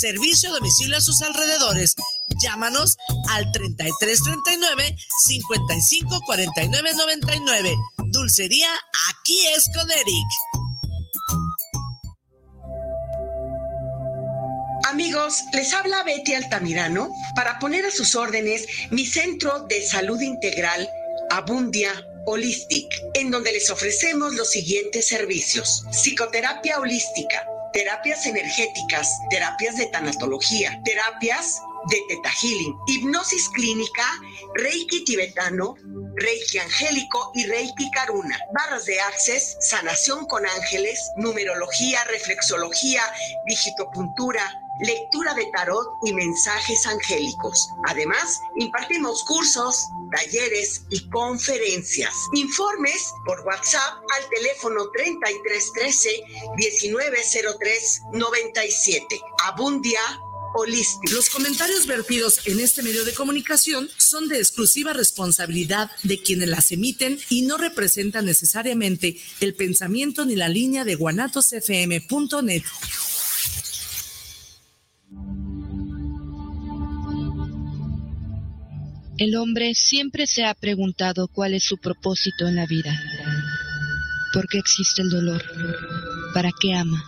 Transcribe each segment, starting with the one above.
Servicio a domicilio a sus alrededores. Llámanos al 3339 55 49 99. Dulcería aquí es con Eric. Amigos, les habla Betty Altamirano para poner a sus órdenes mi centro de salud integral Abundia Holistic, en donde les ofrecemos los siguientes servicios. Psicoterapia holística, terapias energéticas, terapias de tanatología, terapias de Teta Healing, hipnosis clínica, Reiki tibetano, Reiki angélico y Reiki karuna, barras de access, sanación con ángeles, numerología, reflexología, digitopuntura, lectura de tarot y mensajes angélicos. Además, impartimos cursos, talleres y conferencias. Informes por WhatsApp al teléfono 3313 1903 97. Abundia Holístico. Los comentarios vertidos en este medio de comunicación son de exclusiva responsabilidad de quienes las emiten y no representan necesariamente el pensamiento ni la línea de guanatosfm.net. El hombre siempre se ha preguntado cuál es su propósito en la vida. ¿Por qué existe el dolor? ¿Para qué ama?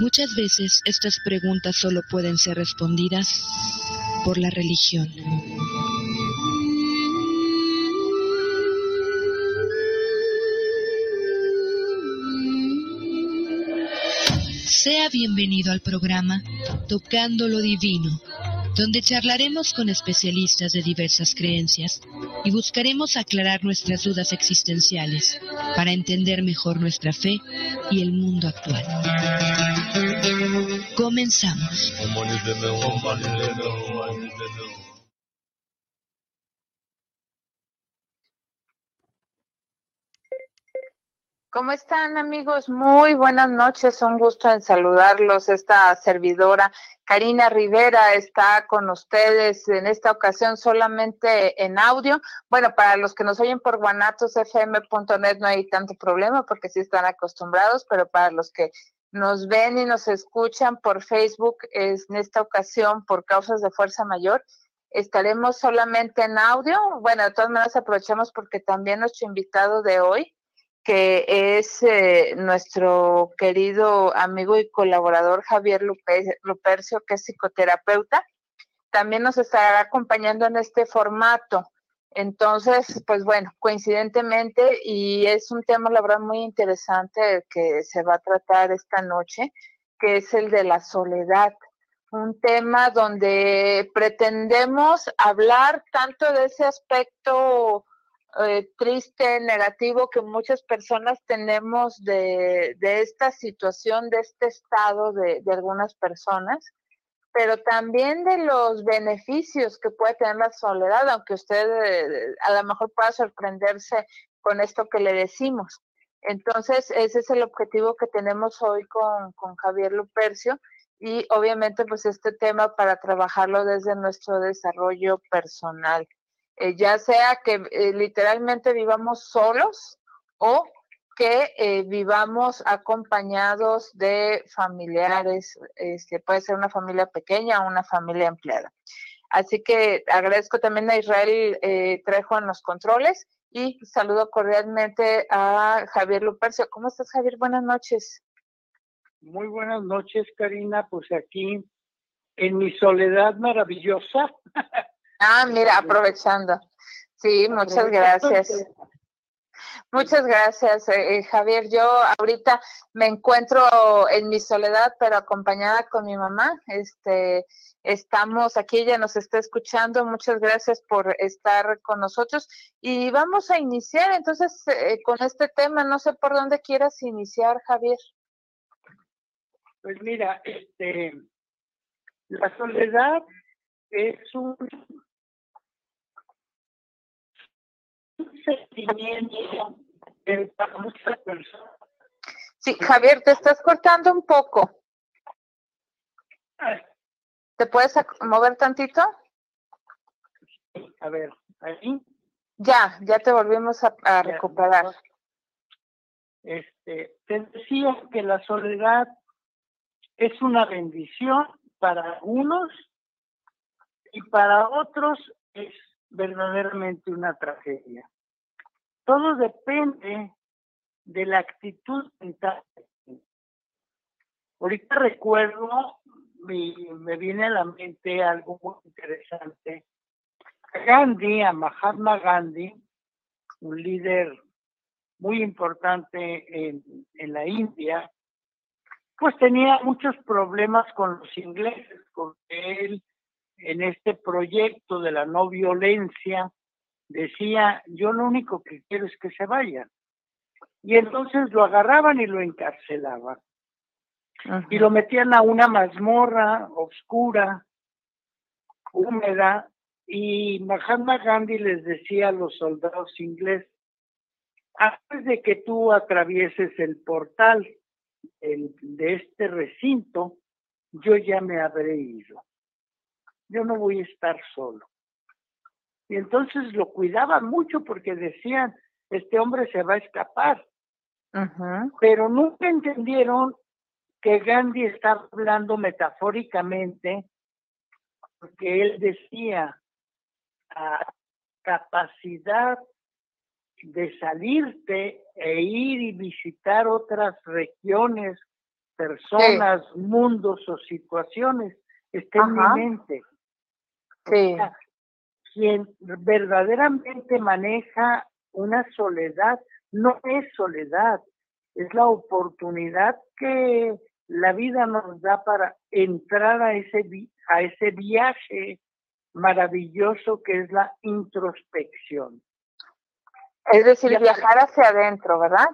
Muchas veces estas preguntas solo pueden ser respondidas por la religión. Sea bienvenido al programa Tocando lo Divino donde charlaremos con especialistas de diversas creencias y buscaremos aclarar nuestras dudas existenciales para entender mejor nuestra fe y el mundo actual. Comenzamos. ¿Cómo están amigos? Muy buenas noches, un gusto en saludarlos. Esta servidora Karina Rivera está con ustedes en esta ocasión solamente en audio. Bueno, para los que nos oyen por guanatosfm.net no hay tanto problema porque sí están acostumbrados, pero para los que nos ven y nos escuchan por Facebook, es en esta ocasión por causas de fuerza mayor, estaremos solamente en audio. Bueno, de todas maneras aprovechamos porque también nuestro invitado de hoy que es eh, nuestro querido amigo y colaborador Javier Lupercio, que es psicoterapeuta. También nos estará acompañando en este formato. Entonces, pues bueno, coincidentemente, y es un tema, la verdad, muy interesante que se va a tratar esta noche, que es el de la soledad. Un tema donde pretendemos hablar tanto de ese aspecto eh, triste, negativo que muchas personas tenemos de, esta situación, de este estado de, algunas personas, pero también de los beneficios que puede tener la soledad, aunque usted eh, a lo mejor pueda sorprenderse con esto que le decimos. Entonces, ese es el objetivo que tenemos hoy con, con Javier Lupercio y obviamente pues este tema para trabajarlo desde nuestro desarrollo personal. Eh, ya sea que eh, literalmente vivamos solos o que eh, vivamos acompañados de familiares, este, puede ser una familia pequeña o una familia empleada. Así que agradezco también a Israel Trejo en los controles y saludo cordialmente a Javier Lupercio. ¿Cómo estás, Javier? Buenas noches. Muy buenas noches, Karina. Pues aquí en mi soledad maravillosa. Ah, mira, aprovechando. Sí, muchas gracias. Muchas gracias, eh, eh, Javier. Yo ahorita me encuentro en mi soledad, pero acompañada con mi mamá. Este, estamos aquí, ella nos está escuchando. Muchas gracias por estar con nosotros. Y vamos a iniciar entonces eh, con este tema. No sé por dónde quieras iniciar, Javier. Pues mira, este, la soledad es un sentimiento para muchas personas. Sí, Javier, te estás cortando un poco. ¿Te puedes mover tantito? A ver, ahí. Ya, ya te volvimos a, recuperar. Este, te decía que la soledad es una bendición para unos y para otros es verdaderamente una tragedia. Todo depende de la actitud mental. Ahorita recuerdo, me, me viene a la mente algo muy interesante. Gandhi, a Mahatma Gandhi, un líder muy importante en, en la India, pues tenía muchos problemas con los ingleses, porque él en este proyecto de la no violencia decía, yo lo único que quiero es que se vayan. Y entonces lo agarraban y lo encarcelaban. Y lo metían a una mazmorra oscura, húmeda, y Mahatma Gandhi les decía a los soldados ingleses, antes de que tú atravieses el portal de este recinto, yo ya me habré ido. Yo no voy a estar solo. Y entonces lo cuidaban mucho porque decían, este hombre se va a escapar. Pero nunca entendieron que Gandhi estaba hablando metafóricamente, porque él decía, a capacidad de salirte e ir y visitar otras regiones, personas, mundos o situaciones, está en mi mente. Sí. Quien verdaderamente maneja una soledad, no es soledad, es la oportunidad que la vida nos da para entrar a ese, a ese viaje maravilloso que es la introspección. Es decir, viajar hacia adentro, ¿verdad?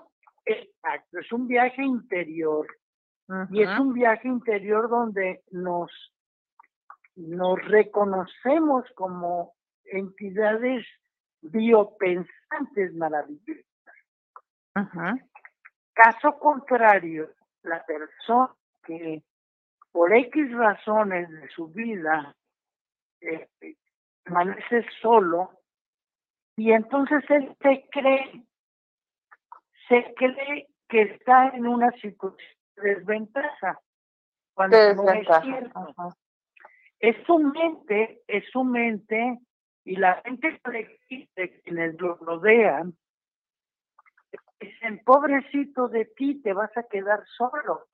Exacto, es un viaje interior. Y es un viaje interior donde nos, nos reconocemos como entidades biopensantes maravillosas. Caso contrario, la persona que por X razones de su vida eh, permanece solo, y entonces él se cree, se cree que está en una situación de desventaja, cuando no es cierto. Es su mente, es su mente, y la mente de quienes lo rodean, dicen, pobrecito de ti, te vas a quedar solo.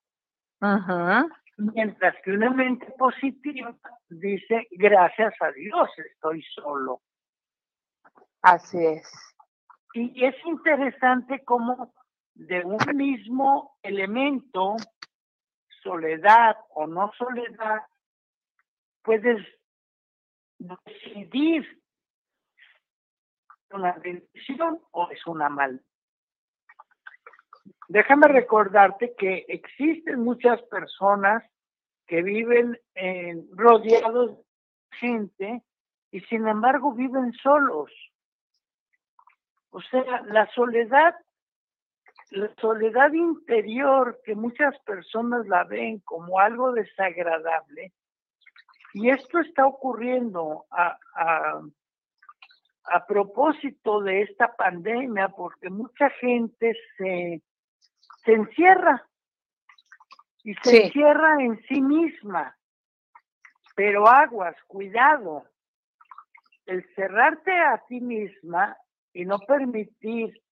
Mientras que una mente positiva dice, gracias a Dios estoy solo. Así es. Y es interesante cómo de un mismo elemento, soledad o no soledad, puedes decidir una bendición o es una mal. Déjame recordarte que existen muchas personas que viven en, rodeados de gente y sin embargo viven solos. O sea, la soledad, la soledad interior que muchas personas la ven como algo desagradable, y esto está ocurriendo a, a, propósito de esta pandemia, porque mucha gente se, se encierra y se encierra en sí misma. Pero aguas, cuidado. El cerrarte a ti misma y no permitir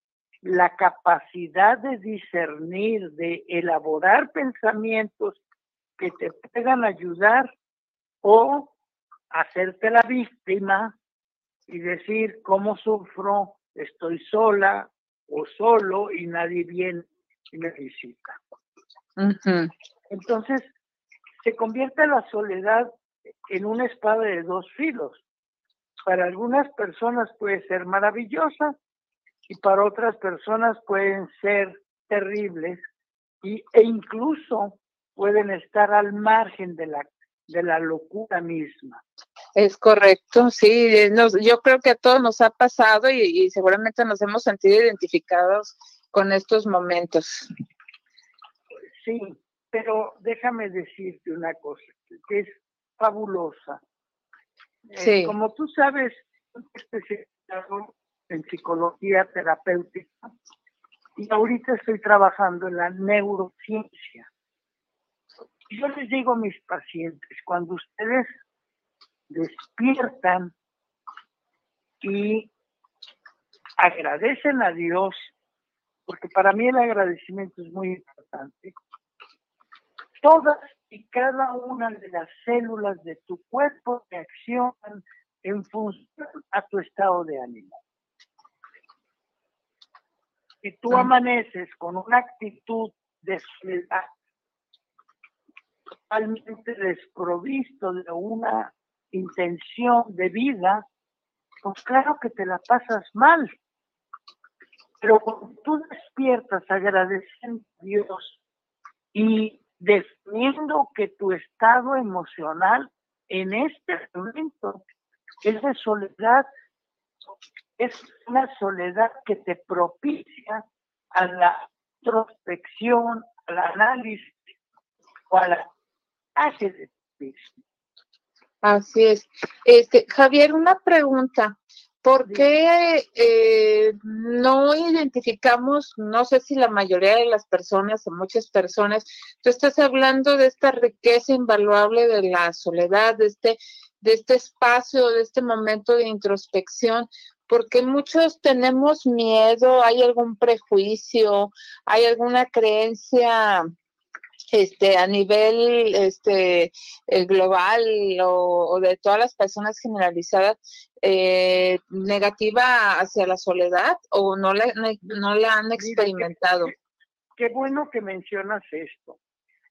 la capacidad de discernir, de elaborar pensamientos que te puedan ayudar o hacerte la víctima y decir cómo sufro, estoy sola o solo y nadie viene y me visita. Entonces, se convierte la soledad en una espada de dos filos. Para algunas personas puede ser maravillosa y para otras personas pueden ser terribles y, e incluso pueden estar al margen de la, de la locura misma. Es correcto, sí, yo creo que a todos nos ha pasado y, y seguramente nos hemos sentido identificados con estos momentos. Sí, pero déjame decirte una cosa que es fabulosa. Eh, como tú sabes, especializado en psicología terapéutica y ahorita estoy trabajando en la neurociencia. Yo les digo a mis pacientes, cuando ustedes despiertan y agradecen a Dios, porque para mí el agradecimiento es muy importante, todas y cada una de las células de tu cuerpo reaccionan en función a tu estado de ánimo. Si tú amaneces con una actitud de soledad, totalmente desprovisto de una intención de vida, pues claro que te la pasas mal. Pero cuando tú despiertas agradeciendo a Dios y definiendo que tu estado emocional en este momento es de soledad, es una soledad que te propicia a la introspección, al análisis o a la clase de Así es. Este, Javier, una pregunta. ¿Por qué eh, no identificamos, no sé si la mayoría de las personas o muchas personas, tú estás hablando de esta riqueza invaluable de la soledad, de este, de este espacio, de este momento de introspección, porque muchos tenemos miedo, hay algún prejuicio, hay alguna creencia este, a nivel este, eh, global o, de todas las personas generalizadas eh, negativa hacia la soledad o no la, no la han experimentado? Qué, bueno que mencionas esto.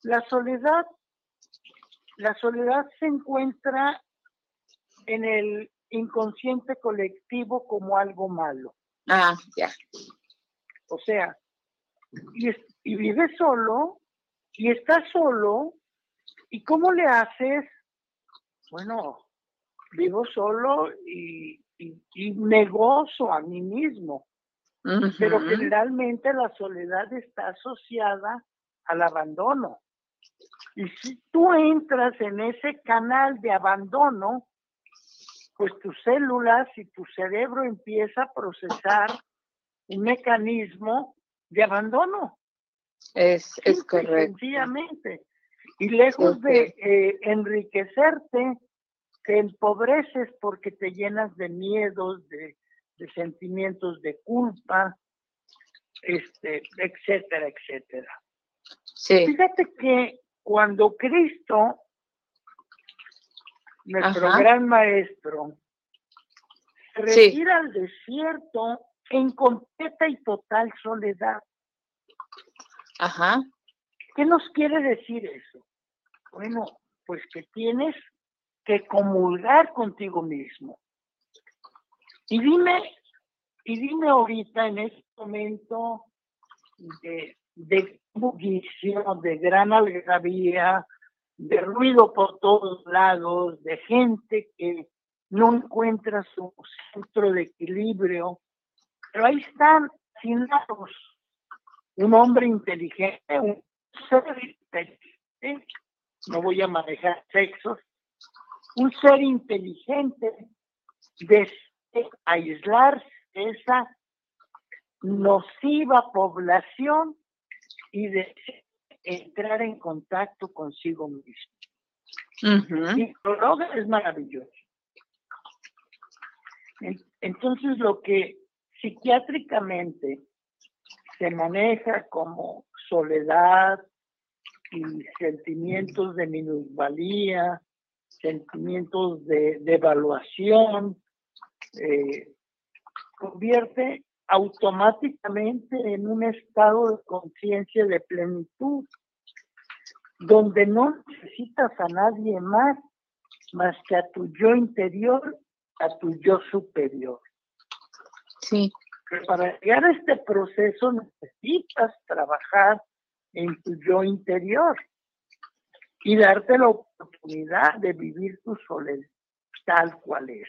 La soledad, la soledad se encuentra en el inconsciente colectivo como algo malo. Ah, ya. O sea, y, y vives solo y estás solo, ¿y cómo le haces? Bueno, vivo solo y, y, negocio a mí mismo. Pero generalmente la soledad está asociada al abandono. Y si tú entras en ese canal de abandono, pues tus células y tu cerebro empieza a procesar un mecanismo de abandono. Es, es correcto. Sencillamente. Y lejos de eh, enriquecerte, te empobreces porque te llenas de miedos, de, sentimientos de culpa, este, etcétera, etcétera. Fíjate que cuando Cristo, nuestro gran maestro, retira al desierto en completa y total soledad. Ajá. ¿Qué nos quiere decir eso? Bueno, pues que tienes que comulgar contigo mismo. Y dime, y dime ahorita en este momento de, de bullición, de gran algarabía, de ruido por todos lados, de gente que no encuentra su centro de equilibrio, pero ahí están asignados un hombre inteligente, un ser inteligente, no voy a manejar sexos, un ser inteligente de aislarse de esa nociva población y de entrar en contacto consigo mismo. Y lo es maravilloso. Entonces lo que psiquiátricamente se maneja como soledad y sentimientos de minusvalía, sentimientos de, evaluación, eh, convierte automáticamente en un estado de conciencia de plenitud, donde no necesitas a nadie más más que a tu yo interior, a tu yo superior. Sí. Pero para llegar a este proceso necesitas trabajar en tu yo interior y darte la oportunidad de vivir tu soledad tal cual es.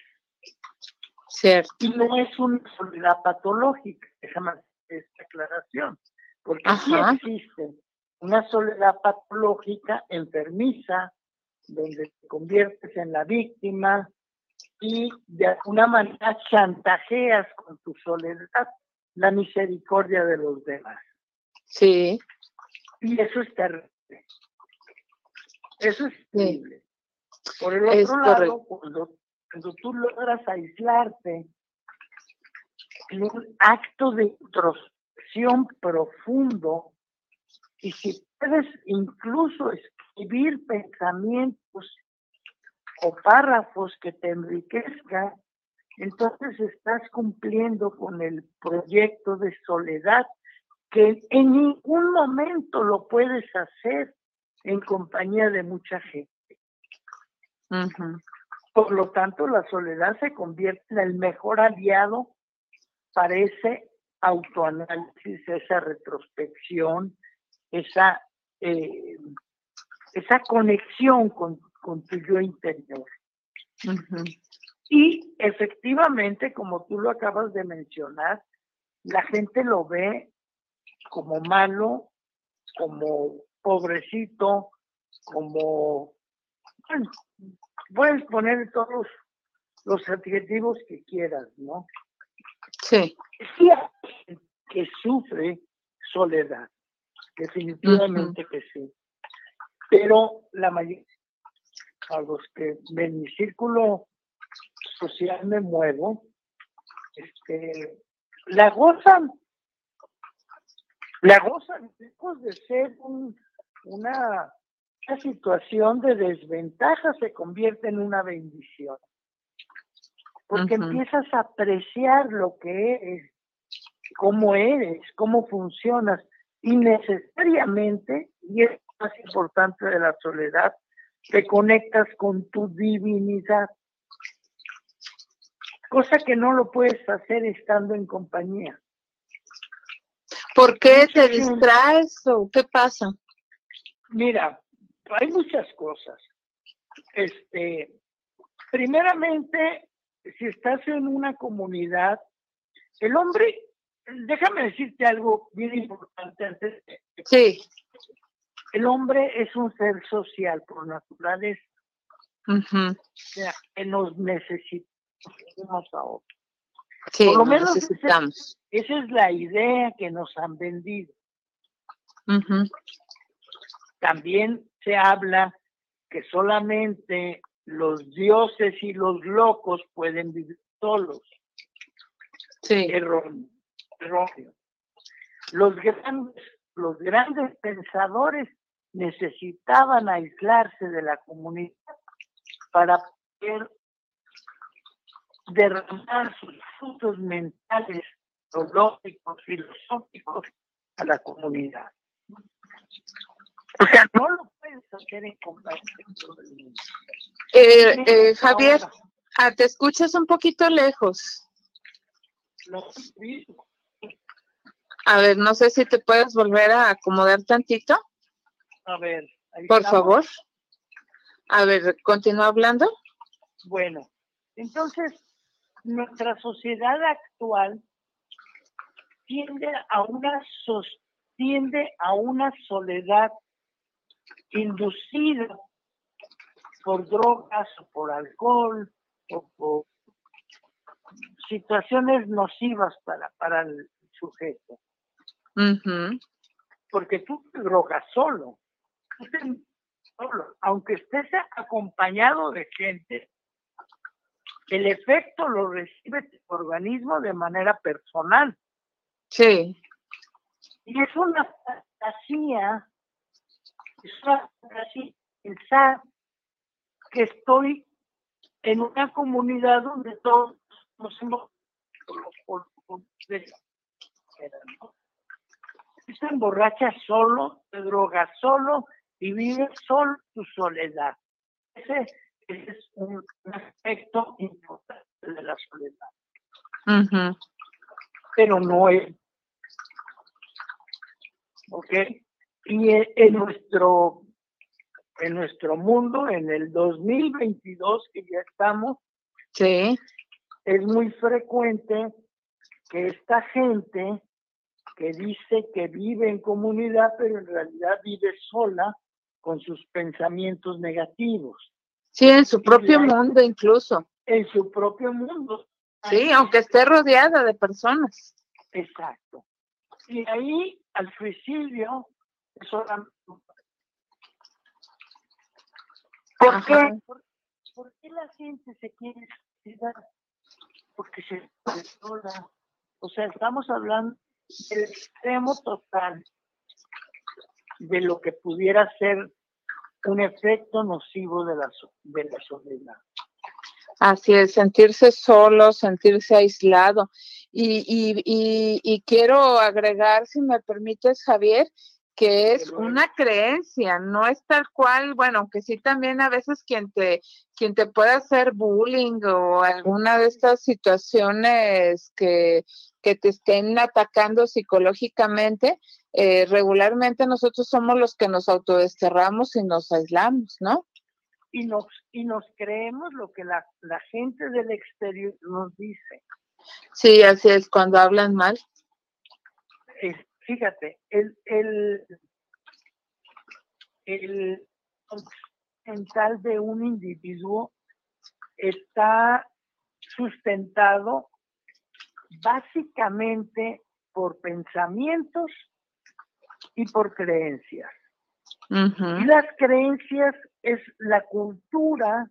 Cierto. Y no es una soledad patológica, déjame hacer esta aclaración, porque sí existe una soledad patológica enfermiza, donde te conviertes en la víctima y de alguna manera chantajeas con tu soledad la misericordia de los demás. Sí. Y eso es terrible. Eso es terrible. Por el otro lado, cuando, cuando tú logras aislarte en un acto de introspección profundo, y si puedes incluso escribir pensamientos o párrafos que te enriquezcan, entonces estás cumpliendo con el proyecto de soledad que en ningún momento lo puedes hacer en compañía de mucha gente. Por lo tanto, la soledad se convierte en el mejor aliado para ese autoanálisis, esa retrospección, esa, eh, esa conexión con, con, tu yo interior. Y efectivamente, como tú lo acabas de mencionar, la gente lo ve como malo, como pobrecito, como, bueno, puedes poner todos los adjetivos que quieras, ¿no? Sí. Sí, que sufre soledad, definitivamente que sí. Pero la mayoría, a los que en mi círculo social me muevo, este, la gozan, la gozan, lejos de ser un, una, una situación de desventaja, se convierte en una bendición. Porque empiezas a apreciar lo que eres, cómo eres, cómo funcionas, y necesariamente, y es más importante de la soledad, te conectas con tu divinidad cosa que no lo puedes hacer estando en compañía. ¿Por qué te distraes o qué pasa? Mira, hay muchas cosas. Este, primeramente, si estás en una comunidad, el hombre, déjame decirte algo bien importante antes. Sí. El hombre es un ser social por naturaleza. O sea, que nos necesita unos a otros. Por lo menos necesitamos. Esa, es la idea que nos han vendido. También se habla que solamente los dioses y los locos pueden vivir solos. Sí. Erróneo. Los grandes, los grandes pensadores necesitaban aislarse de la comunidad para poder derramar sus frutos mentales, teológicos, filosóficos a la comunidad. O sea, no lo puedes hacer en mundo. Eh, eh, Javier, ah, te escuchas un poquito lejos. A ver, no sé si te puedes volver a acomodar tantito. A ver. Por favor. A ver, continúa hablando. Bueno, entonces, nuestra sociedad actual tiende a una tiende a una soledad inducida por drogas o por alcohol o por situaciones nocivas para, para el sujeto. Porque tú te drogas solo. Solo. Aunque estés acompañado de gente, el efecto lo recibe tu organismo de manera personal. Sí. Y es una fantasía, es una fantasía pensar que estoy en una comunidad donde todos nos hemos te emborrachas solo, te drogas solo y vives solo tu soledad. Ese es un aspecto importante de la soledad. Pero no es. ¿Ok? Y en nuestro, en nuestro mundo, en el 2022 que ya estamos, sí. es muy frecuente que esta gente que dice que vive en comunidad, pero en realidad vive sola con sus pensamientos negativos. Sí, en su propio mundo incluso. En su propio mundo. Sí, aunque esté rodeada de personas. Exacto. Y ahí al suicidio ¿Por qué? ¿Por, qué la gente se quiere suicidar? Porque se sola. O sea, estamos hablando del extremo total de lo que pudiera ser un efecto nocivo de la, de la soledad. Así es, sentirse solo, sentirse aislado. Y, y, y, y, quiero agregar, si me permites, Javier, que es una creencia, no es tal cual, bueno, aunque sí también a veces quien te, quien te puede hacer bullying o alguna de estas situaciones que, que te estén atacando psicológicamente, eh, regularmente nosotros somos los que nos autodesterramos y nos aislamos, ¿no? Y nos, y nos creemos lo que la, la gente del exterior nos dice. Sí, así es, cuando hablan mal. fíjate, el, el, el mental de un individuo está sustentado básicamente por pensamientos y por creencias. Y las creencias es la cultura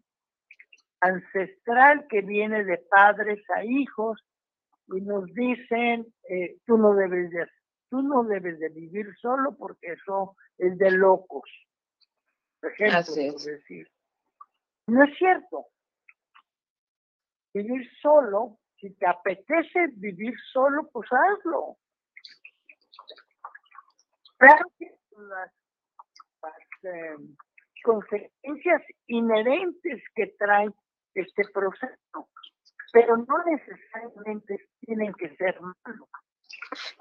ancestral que viene de padres a hijos y nos dicen eh, tú no debes de tú no debes de vivir solo porque eso es de locos por ejemplo decir. No es cierto. Vivir solo si te apetece vivir solo pues hazlo Claro que las, eh, consecuencias inherentes que trae este proceso, pero no necesariamente tienen que ser malos.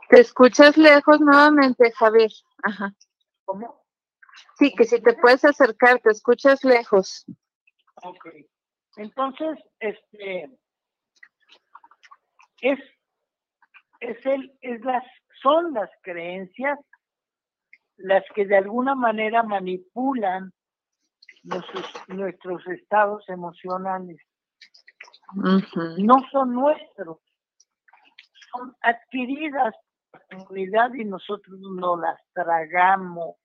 Te escuchas lejos nuevamente, Javier. Ajá. ¿Cómo? Sí, que si te puedes acercar, te escuchas lejos. Ok. Entonces, este es, es el, es las, son las creencias las que de alguna manera manipulan nuestros, nuestros estados emocionales. No son nuestros, son adquiridas por la comunidad y nosotros no las tragamos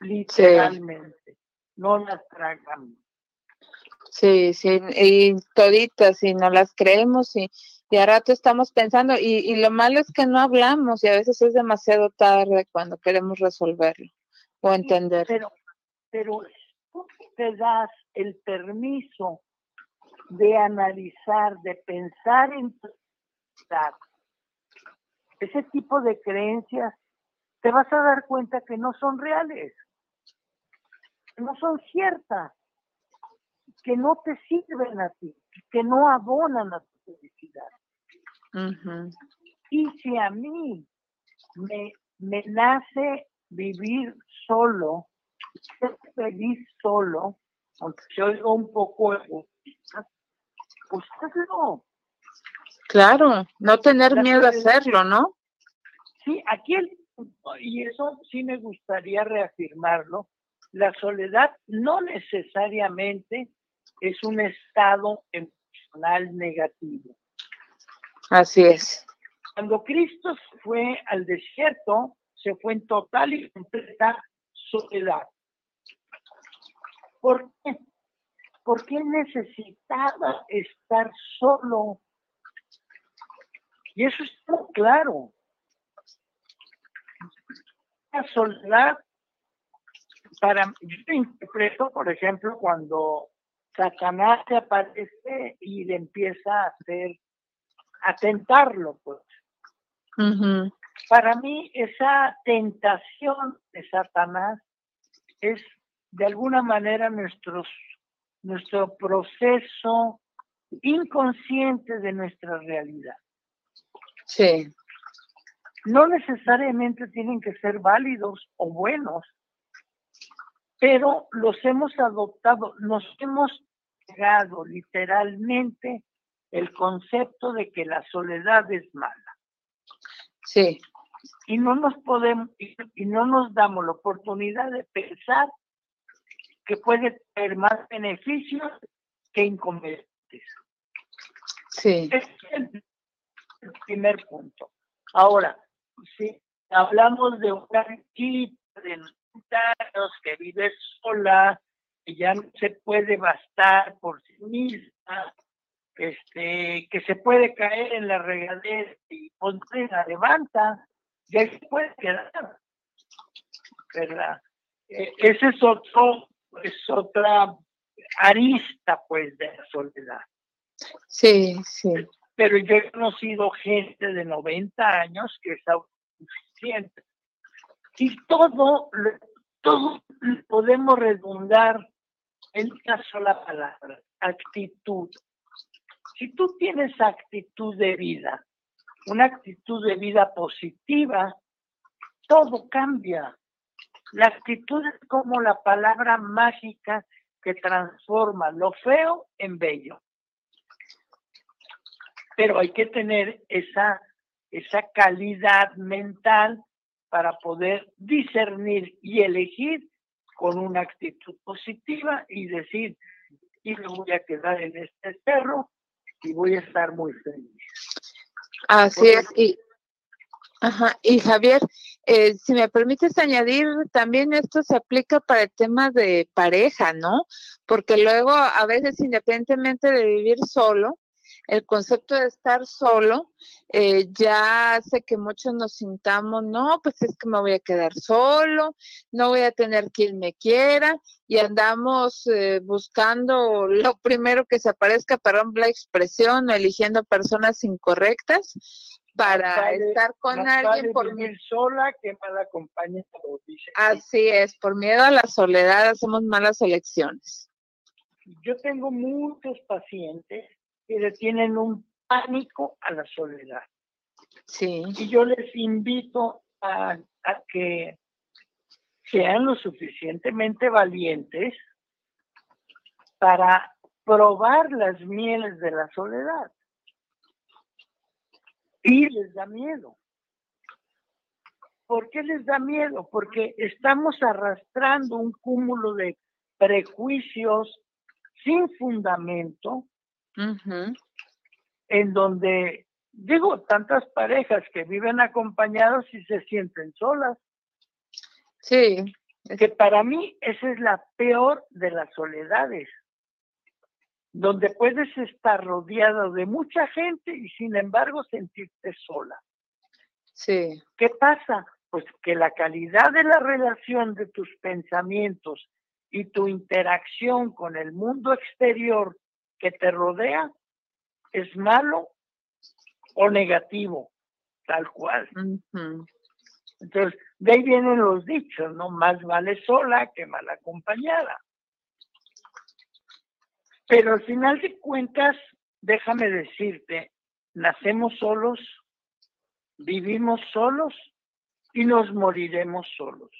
literalmente, no las tragamos. Sí, sí, y toditas, y no las creemos, y y a rato estamos pensando, y, y, lo malo es que no hablamos y a veces es demasiado tarde cuando queremos resolverlo o entender. Pero, pero tú te das el permiso de analizar, de pensar en ese tipo de creencias, te vas a dar cuenta que no son reales, no son ciertas, que no te sirven a ti, que no abonan a tu felicidad. Y si a mí me, me nace vivir solo, ser feliz solo, aunque se oiga un poco egoísta, pues hazlo. Claro, no tener miedo a hacerlo, ¿no? Sí, aquí el, y eso sí me gustaría reafirmarlo, la soledad no necesariamente es un estado negativo. Así es. Cuando Cristo fue al desierto, se fue en total y completa soledad. ¿Por qué? Porque necesitaba estar solo. Y eso es muy claro. La soledad, para yo interpreto, por ejemplo, cuando Satanás se aparece y le empieza a hacer a tentarlo, pues. Para mí esa tentación de Satanás es de alguna manera nuestros, nuestro proceso inconsciente de nuestra realidad. Sí. No necesariamente tienen que ser válidos o buenos, pero los hemos adoptado, nos hemos literalmente el concepto de que la soledad es mala. Sí. Y no nos podemos, y, no nos damos la oportunidad de pensar que puede tener más beneficios que inconvenientes. Sí. es el, primer punto. Ahora, si hablamos de una chica de años que vive sola que ya no se puede bastar por sí misma, este, que se puede caer en la regadera y ponte la levanta, ya se puede quedar. ¿Verdad? E, ese es otro, es otra arista pues de la soledad. Sí, sí. Pero yo he conocido gente de 90 años que es autosuficiente. Y todo, todo podemos redundar en una sola palabra, actitud. Si tú tienes actitud de vida, una actitud de vida positiva, todo cambia. La actitud es como la palabra mágica que transforma lo feo en bello. Pero hay que tener esa, esa calidad mental para poder discernir y elegir con una actitud positiva y decir, y me voy a quedar en este cerro y voy a estar muy feliz. Así es. Y, ajá, y Javier, eh, si me permites añadir, también esto se aplica para el tema de pareja, ¿no? Porque luego a veces independientemente de vivir solo, el concepto de estar solo eh, ya hace que muchos nos sintamos, no, pues es que me voy a quedar solo, no voy a tener quien me quiera y andamos eh, buscando lo primero que se aparezca, perdón la expresión, o eligiendo personas incorrectas para estar con alguien por vivir sola que mal. Así es, por miedo a la soledad hacemos malas elecciones. Yo tengo muchos pacientes que tienen un pánico a la soledad. Sí. Y yo les invito a, a que sean lo suficientemente valientes para probar las mieles de la soledad. Y les da miedo. ¿Por qué les da miedo? Porque estamos arrastrando un cúmulo de prejuicios sin fundamento en donde, digo, tantas parejas que viven acompañados y se sienten solas. Sí. Que para mí esa es la peor de las soledades, donde puedes estar rodeado de mucha gente y sin embargo sentirte sola. Sí. ¿Qué pasa? Pues que la calidad de la relación de tus pensamientos y tu interacción con el mundo exterior que te rodea es malo o negativo, tal cual. Entonces, de ahí vienen los dichos, ¿no? Más vale sola que mal acompañada. Pero al final de cuentas, déjame decirte, nacemos solos, vivimos solos y nos moriremos solos.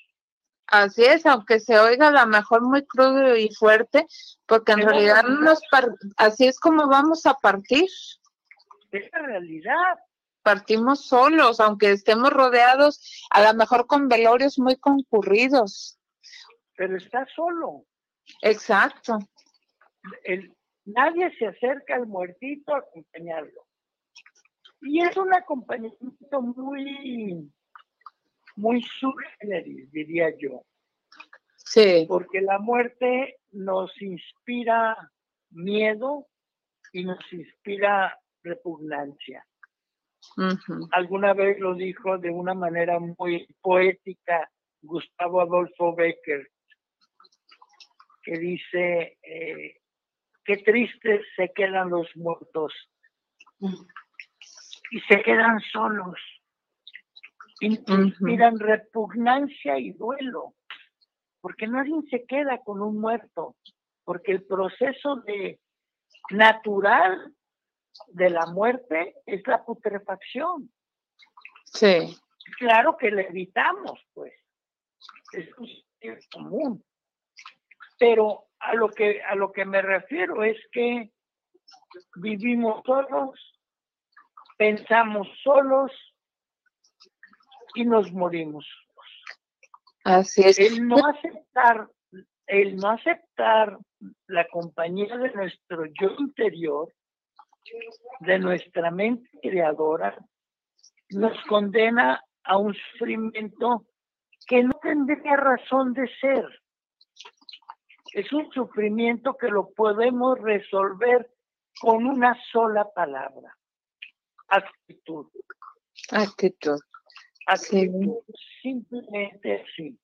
Así es, aunque se oiga a lo mejor muy crudo y fuerte, porque en realidad nos así es como vamos a partir. Es la realidad. Partimos solos, aunque estemos rodeados, a lo mejor con velorios muy concurridos. Pero está solo. Exacto. El, nadie se acerca al muertito a acompañarlo. Y es un acompañamiento muy muy subgéneris, diría yo. Sí. Porque la muerte nos inspira miedo y nos inspira repugnancia. Alguna vez lo dijo de una manera muy poética Gustavo Adolfo Becker, que dice, eh, qué tristes se quedan los muertos y se quedan solos inspiran repugnancia y duelo, porque nadie se queda con un muerto, porque el proceso de natural de la muerte es la putrefacción. Sí. Claro que le evitamos, pues. Es común. Pero a lo que a lo que me refiero es que vivimos solos, pensamos solos, y nos morimos. Así es. El no aceptar, el no aceptar la compañía de nuestro yo interior, de nuestra mente creadora, nos condena a un sufrimiento que no tendría razón de ser. es un sufrimiento que lo podemos resolver con una sola palabra, actitud. Actitud. Actitud, simplemente así.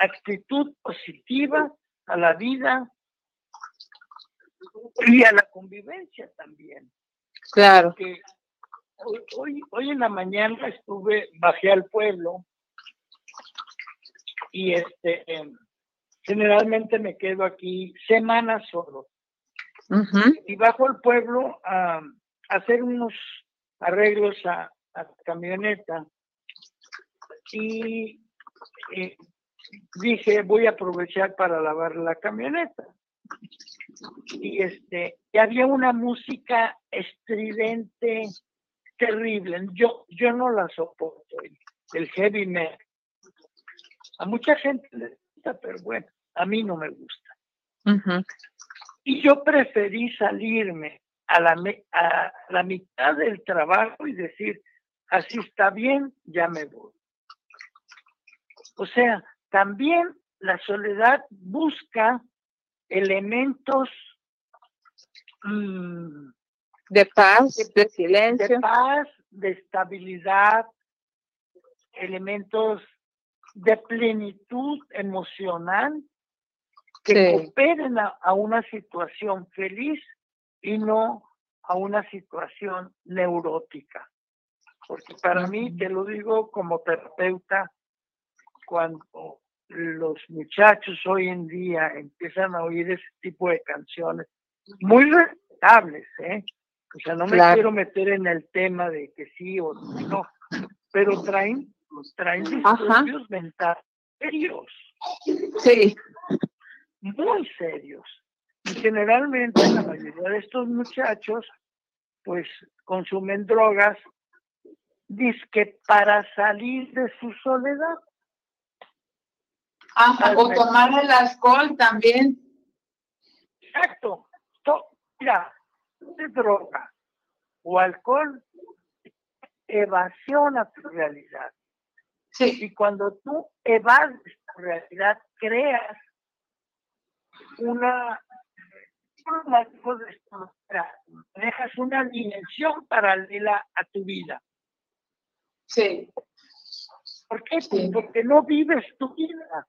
Actitud positiva a la vida y a la convivencia también. Claro. hoy, hoy, en la mañana estuve, bajé al pueblo y este generalmente me quedo aquí semanas solo. Y bajo al pueblo a, hacer unos arreglos a, a camioneta. Y eh, dije, voy a aprovechar para lavar la camioneta. Y este, y había una música estridente terrible. Yo, yo no la soporto, el, heavy metal. A mucha gente le gusta, pero bueno, a mí no me gusta. Y yo preferí salirme a la, a la mitad del trabajo y decir, así está bien, ya me voy. O sea, también la soledad busca elementos mm, de paz, de, silencio. De paz, de estabilidad, elementos de plenitud emocional que cooperen a, una situación feliz y no a una situación neurótica. Porque para mí, te lo digo como terapeuta, cuando los muchachos hoy en día empiezan a oír ese tipo de canciones, muy respetables, ¿eh? O sea, no me quiero meter en el tema de que sí o no, pero traen, traen disturbios mentales serios. Sí. Muy serios. Y generalmente la mayoría de estos muchachos, pues, consumen drogas, disque para salir de su soledad. O tomar el alcohol también. Exacto. mira, de droga o alcohol evasiona tu realidad. Sí. Y cuando tú evades tu realidad, creas una, dejas una dimensión paralela a tu vida. Sí. ¿Por qué? Porque no vives tu vida.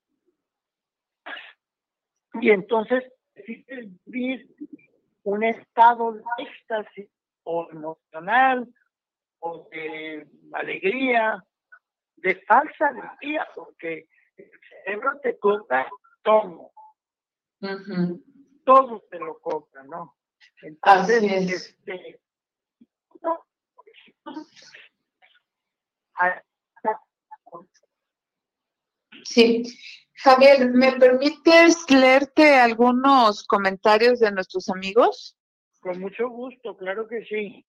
Y entonces decides vivir un estado de éxtasis o emocional o de alegría, de falsa alegría, porque el cerebro te compra todo. Todo te lo compra, ¿no? Entonces, este, Sí, Javier, ¿me permites leerte algunos comentarios de nuestros amigos? Con mucho gusto, claro que sí.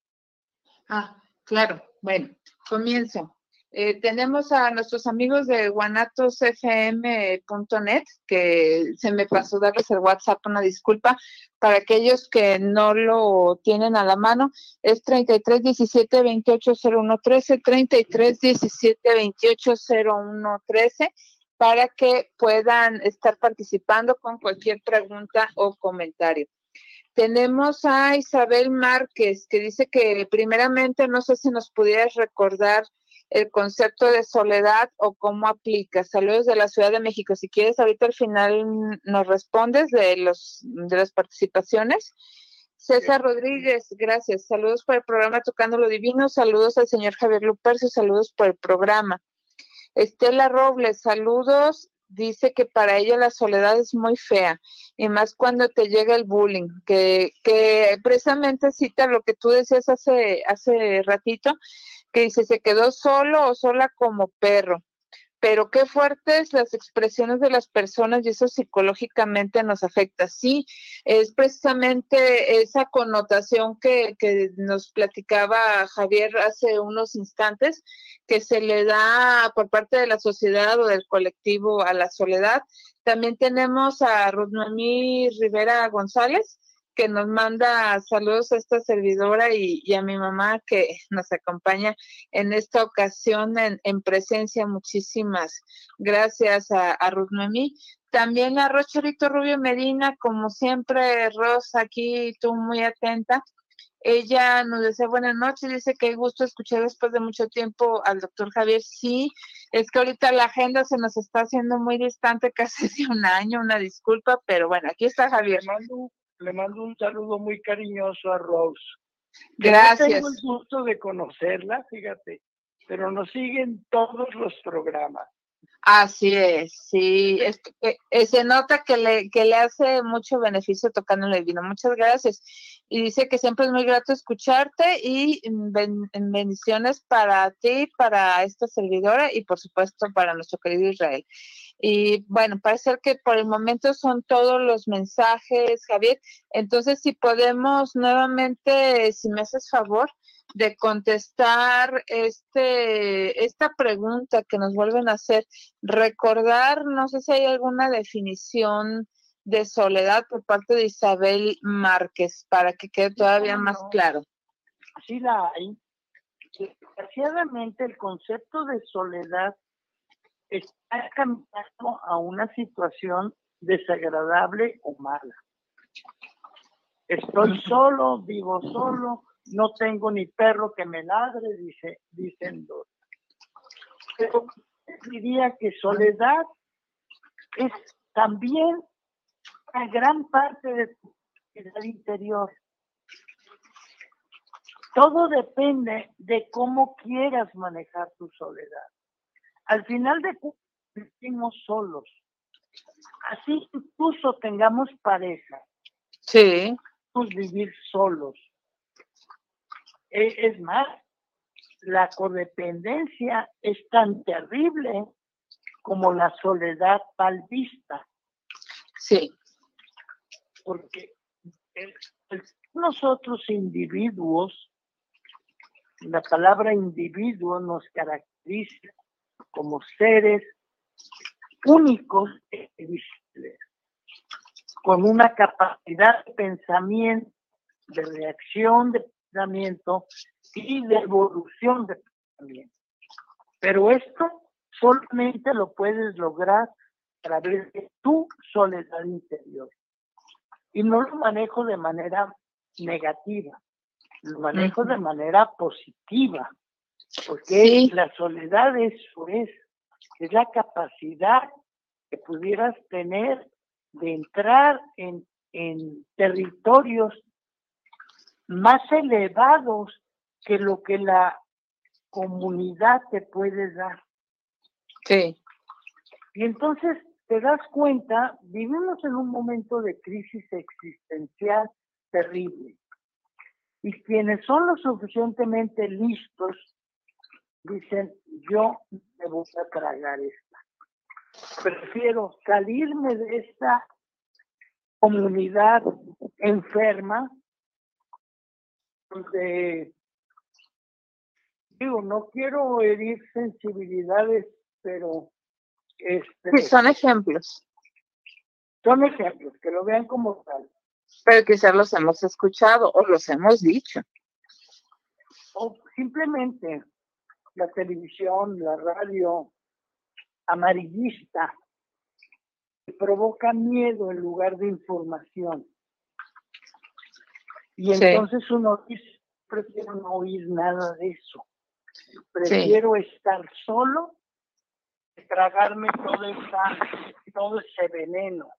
Ah, claro. Bueno, comienzo. Eh, tenemos a nuestros amigos de guanatosfm.net, que se me pasó darles el WhatsApp, una disculpa. Para aquellos que no lo tienen a la mano, es 33 17 28 01 13, 33 17 28 01 13 para que puedan estar participando con cualquier pregunta o comentario. Tenemos a Isabel Márquez que dice que primeramente no sé si nos pudieras recordar el concepto de soledad o cómo aplica. Saludos de la Ciudad de México. Si quieres, ahorita al final nos respondes de los de las participaciones. César Rodríguez, gracias. Saludos por el programa Tocando lo Divino. Saludos al señor Javier Lupercio. Saludos por el programa. Estela Robles, saludos. Dice que para ella la soledad es muy fea y más cuando te llega el bullying, que, que precisamente cita lo que tú decías hace, hace ratito, que dice se quedó solo o sola como perro pero qué fuertes las expresiones de las personas y eso psicológicamente nos afecta. Sí, es precisamente esa connotación que, que, nos platicaba Javier hace unos instantes, que se le da por parte de la sociedad o del colectivo a la soledad. También tenemos a Rosmami Rivera González, que nos manda saludos a esta servidora y, a mi mamá que nos acompaña en esta ocasión en, presencia. Muchísimas gracias a, Ruth Noemí. También a Rocharito Rubio Medina, como siempre, Rosa, aquí tú muy atenta. Ella nos desea buenas noches, dice que hay gusto escuchar después de mucho tiempo al doctor Javier. Sí, es que ahorita la agenda se nos está haciendo muy distante, casi de un año, una disculpa, pero bueno, aquí está Javier. Le mando un saludo muy cariñoso a Rose. Gracias. tengo el gusto de conocerla, fíjate, pero nos siguen todos los programas. Así es, sí, es que, eh, se nota que le, que le hace mucho beneficio tocando el vino. Muchas gracias. Y dice que siempre es muy grato escucharte y bendiciones para ti, para esta servidora y por supuesto para nuestro querido Israel. Y bueno, parece que por el momento son todos los mensajes, Javier. Entonces, si podemos nuevamente, si me haces favor, de contestar este esta pregunta que nos vuelven a hacer, recordar, no sé si hay alguna definición de soledad por parte de Isabel Márquez para que quede todavía más claro. Sí la hay. Desgraciadamente el concepto de soledad está cambiando a una situación desagradable o mala. Estoy solo, vivo solo, no tengo ni perro que me ladre, dice, dicen dos. Pero diría que soledad es también una gran parte de tu vida interior. Todo depende de cómo quieras manejar tu soledad. Al final de cuentas, vivimos solos. Así incluso tengamos pareja. Sí. Vivir solos es más, la codependencia es tan terrible como la soledad mal vista. Sí. Porque nosotros individuos, la palabra individuo nos caracteriza como seres únicos e con una capacidad de pensamiento, de reacción, de y de evolución de pensamiento. Pero esto solamente lo puedes lograr a través de tu soledad interior. Y no lo manejo de manera negativa, lo manejo de manera positiva, porque la soledad eso es, es la capacidad que pudieras tener de entrar en, en territorios más elevados que lo que la comunidad te puede dar. Sí. Y entonces te das cuenta, vivimos en un momento de crisis existencial terrible. Y quienes son lo suficientemente listos dicen, yo me voy a tragar esta. Prefiero salirme de esta comunidad enferma donde digo, no quiero herir sensibilidades, pero este, son ejemplos. Son ejemplos, que lo vean como tal. Pero quizás los hemos escuchado o los hemos dicho. O simplemente la televisión, la radio amarillista, que provoca miedo en lugar de información. Y entonces uno dice, prefiero no oír nada de eso. Prefiero estar solo que tragarme todo, esa, todo ese veneno.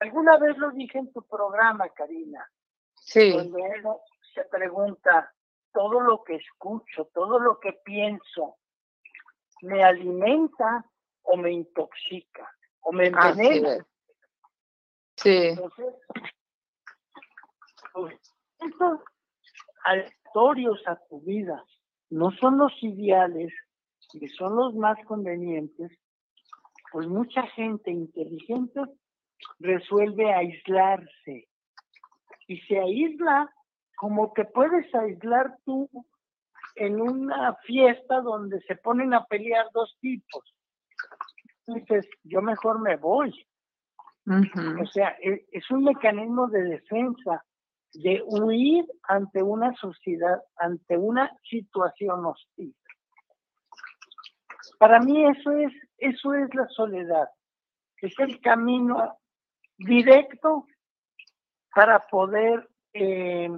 Alguna vez lo dije en tu programa, Karina. Sí. Cuando uno se pregunta, todo lo que escucho, todo lo que pienso, ¿me alimenta o me intoxica? ¿O me envenena? Sí. Entonces, estos aleatorios a tu vida. No son los ideales ni son los más convenientes, pues mucha gente inteligente resuelve aislarse. Y se aísla como te puedes aislar tú en una fiesta donde se ponen a pelear dos tipos. Dices, yo mejor me voy. O sea, e, es, un mecanismo de defensa, de huir ante una sociedad, ante una situación hostil. Para mí eso es, eso es la soledad. Es el camino directo para poder eh,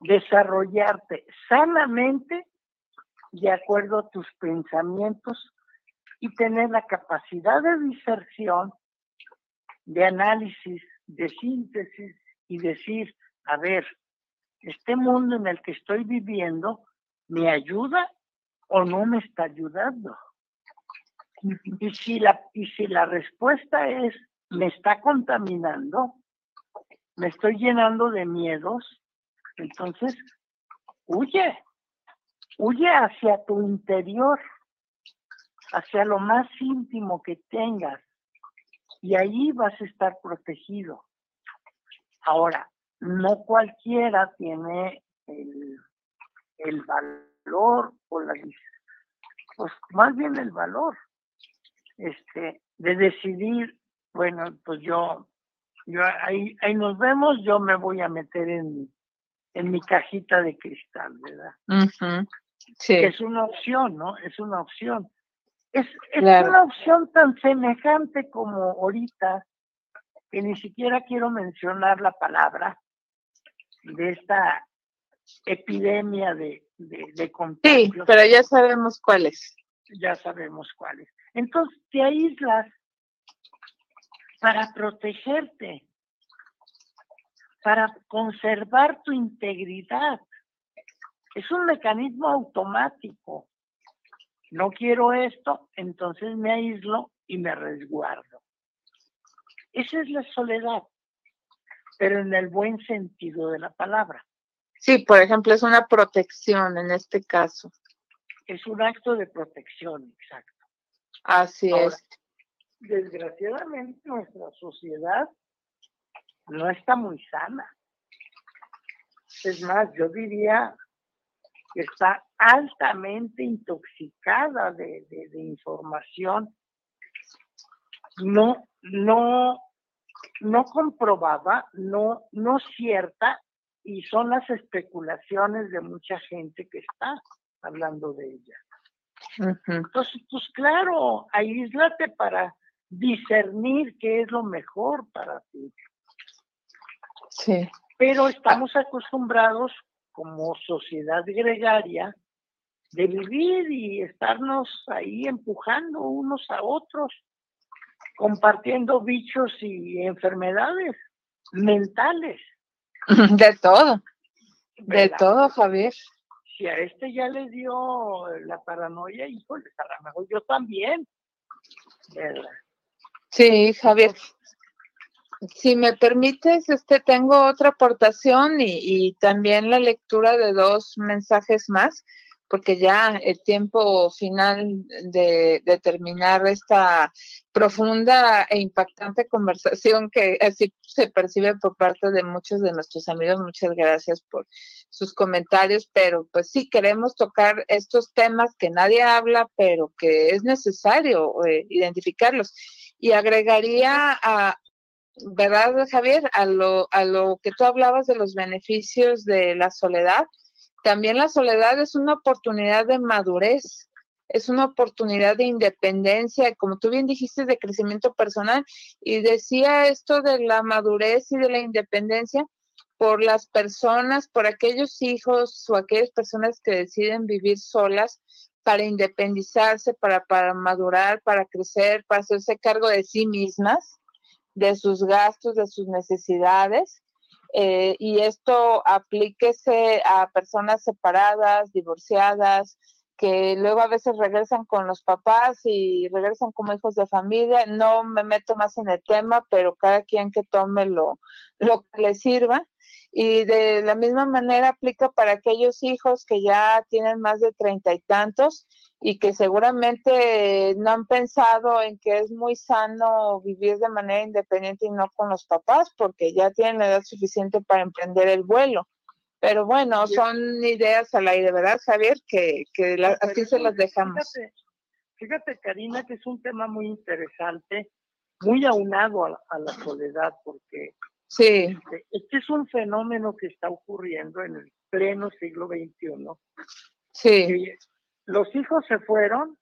desarrollarte sanamente de acuerdo a tus pensamientos y tener la capacidad de diserción, de análisis, de síntesis y decir, a ver, este mundo en el que estoy viviendo me ayuda o no me está ayudando. Y si la, y si la respuesta es me está contaminando, me estoy llenando de miedos, entonces huye, huye hacia tu interior, hacia lo más íntimo que tengas, y ahí vas a estar protegido. Ahora, no cualquiera tiene el, el valor o la pues más bien el valor este de decidir bueno pues yo yo ahí ahí nos vemos yo me voy a meter en en mi cajita de cristal verdad sí. es una opción no es una opción. Es, es una opción tan semejante como ahorita que ni siquiera quiero mencionar la palabra de esta epidemia de, de, Sí, pero ya sabemos cuáles. Ya sabemos cuáles. Entonces te aíslas para protegerte, para conservar tu integridad. Es un mecanismo automático. No quiero esto, entonces me aíslo y me resguardo. Esa es la soledad, pero en el buen sentido de la palabra. Sí, por ejemplo, es una protección en este caso. Es un acto de protección, exacto. Así es. Desgraciadamente nuestra sociedad no está muy sana. Es más, yo diría que está altamente intoxicada de, de información no, no, no comprobada, no, no cierta y son las especulaciones de mucha gente que está hablando de ella. Entonces, pues claro, aíslate para discernir qué es lo mejor para ti. Sí. Pero estamos acostumbrados como sociedad gregaria de vivir y estarnos ahí empujando unos a otros, compartiendo bichos y enfermedades mentales. De todo, de todo, Javier. Si a este ya le dio la paranoia, híjole, a lo mejor yo también. Sí, Javier. Si me permites, este tengo otra aportación y, y también la lectura de dos mensajes más porque ya el tiempo final de, terminar esta profunda e impactante conversación que así se percibe por parte de muchos de nuestros amigos. Muchas gracias por sus comentarios, pero pues sí queremos tocar estos temas que nadie habla, pero que es necesario eh, identificarlos. Y agregaría a, ¿verdad, Javier? A lo, a lo que tú hablabas de los beneficios de la soledad también la soledad es una oportunidad de madurez, es una oportunidad de independencia, como tú bien dijiste, de crecimiento personal. Y decía esto de la madurez y de la independencia por las personas, por aquellos hijos o aquellas personas que deciden vivir solas para independizarse, para, para madurar, para crecer, para hacerse cargo de sí mismas, de sus gastos, de sus necesidades eh, y esto aplíquese a personas separadas, divorciadas, que luego a veces regresan con los papás y regresan como hijos de familia. No me meto más en el tema, pero cada quien que tome lo, lo que le sirva. Y de la misma manera aplica para aquellos hijos que ya tienen más de treinta y tantos y que seguramente no han pensado en que es muy sano vivir de manera independiente y no con los papás, porque ya tienen la edad suficiente para emprender el vuelo. Pero bueno, son ideas al aire, ¿verdad, Javier? Que, que así se las dejamos. Fíjate, fíjate, Karina, que es un tema muy interesante muy aunado a, la soledad, porque sí. Este, este, es un fenómeno que está ocurriendo en el pleno siglo XXI. Sí. los hijos se fueron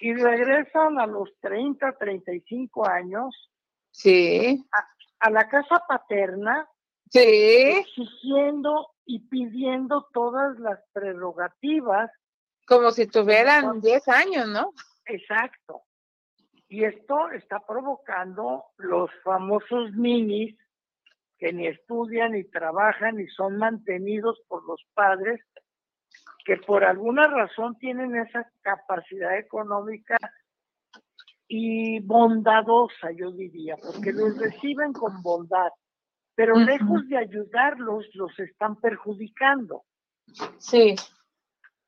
y regresan a los 30, 35 años. Sí. A, la casa paterna. Sí. Exigiendo y pidiendo todas las prerrogativas. Como si tuvieran 10 años, ¿no? Exacto. Y esto está provocando los famosos minis que ni estudian ni trabajan y son mantenidos por los padres que por alguna razón tienen esa capacidad económica y bondadosa, yo diría, porque los reciben con bondad, pero lejos de ayudarlos, los están perjudicando. Sí.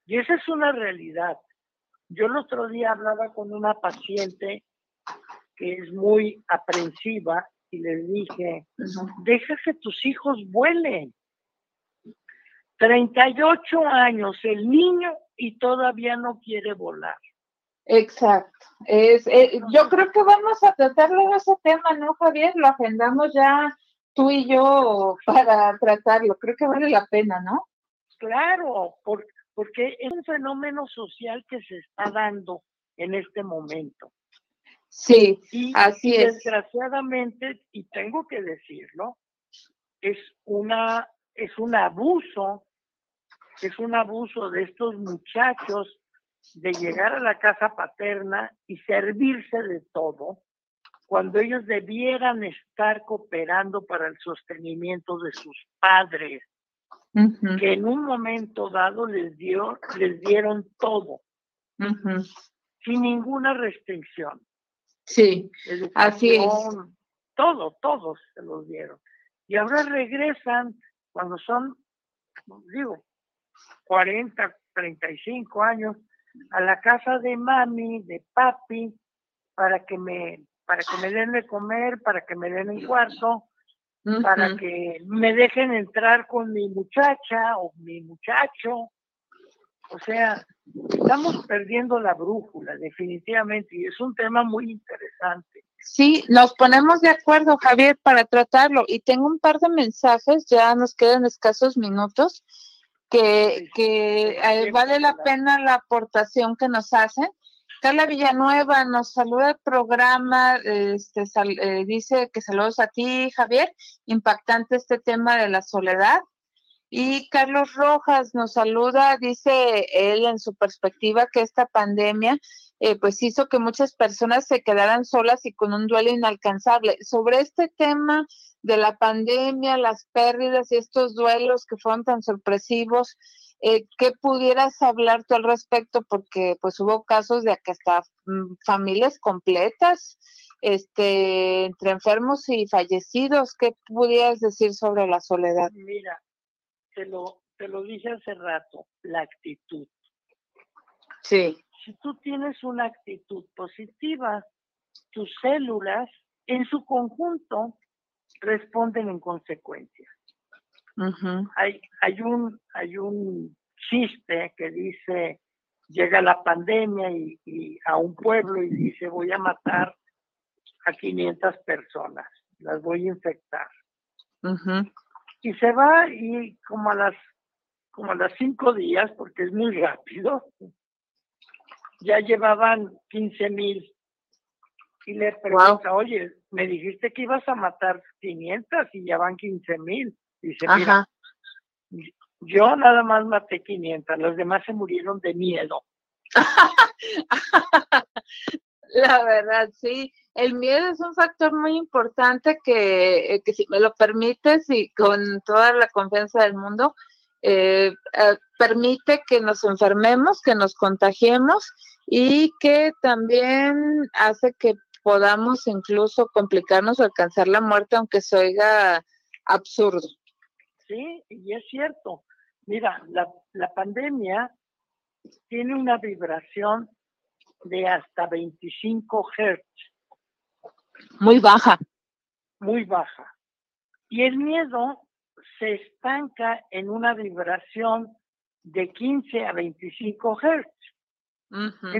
Y esa es una realidad. Yo el otro día hablaba con una paciente que es muy aprensiva y les dije, deja que tus hijos vuelen. 38 años el niño y todavía no quiere volar. Exacto. Es, eh, yo creo que vamos a tratarlo ese tema, ¿no, Javier? Lo agendamos ya tú y yo para tratarlo. Creo que vale la pena, ¿no? Claro, porque es un fenómeno social que se está dando en este momento. Sí, así es. Desgraciadamente, y tengo que decirlo, es una es un abuso, es un abuso de estos muchachos de llegar a la casa paterna y servirse de todo, cuando ellos debieran estar cooperando para el sostenimiento de sus padres, que en un momento dado les dio, les dieron todo, sin ninguna restricción. Sí, así es. Todo, todos se los dieron. Y ahora regresan cuando son, digo, 40, 35 años, a la casa de mami, de papi, para que me, para que me den de comer, para que me den un cuarto, para que me dejen entrar con mi muchacha o mi muchacho. O sea, estamos perdiendo la brújula, definitivamente, y es un tema muy interesante. Sí, nos ponemos de acuerdo, Javier, para tratarlo. Y tengo un par de mensajes, ya nos quedan escasos minutos, que, que eh, vale la pena la aportación que nos hacen. Carla Villanueva nos saluda el programa, este, eh, dice que saludos a ti, Javier. Impactante este tema de la soledad. Y Carlos Rojas nos saluda, dice él en su perspectiva que esta pandemia eh, pues hizo que muchas personas se quedaran solas y con un duelo inalcanzable. Sobre este tema de la pandemia, las pérdidas y estos duelos que fueron tan sorpresivos, eh, ¿qué pudieras hablar tú al respecto? Porque pues hubo casos de hasta mm, familias completas, este, entre enfermos y fallecidos, ¿qué pudieras decir sobre la soledad? Mira, te lo, te lo dije hace rato, la actitud. Sí. Si tú tienes una actitud positiva, tus células en su conjunto responden en consecuencia. hay, hay, un, hay un chiste que dice, llega la pandemia y, a un pueblo y dice, voy a matar a 500 personas, las voy a infectar y se va y como a las como a las cinco días, porque es muy rápido, ya llevaban 15 mil. Y le pregunta, oye, me dijiste que ibas a matar 500 y ya van 15 mil. Dice, mira, yo nada más maté 500, los demás se murieron de miedo. La verdad, sí. El miedo es un factor muy importante que, eh, que si me lo permites y con toda la confianza del mundo, eh, eh, permite que nos enfermemos, que nos contagiemos y que también hace que podamos incluso complicarnos o alcanzar la muerte, aunque se oiga absurdo. Sí, y es cierto. Mira, la, la pandemia tiene una vibración de hasta 25 Hz. Muy baja. Muy baja. Y el miedo se estanca en una vibración de 15 a 25 Hz.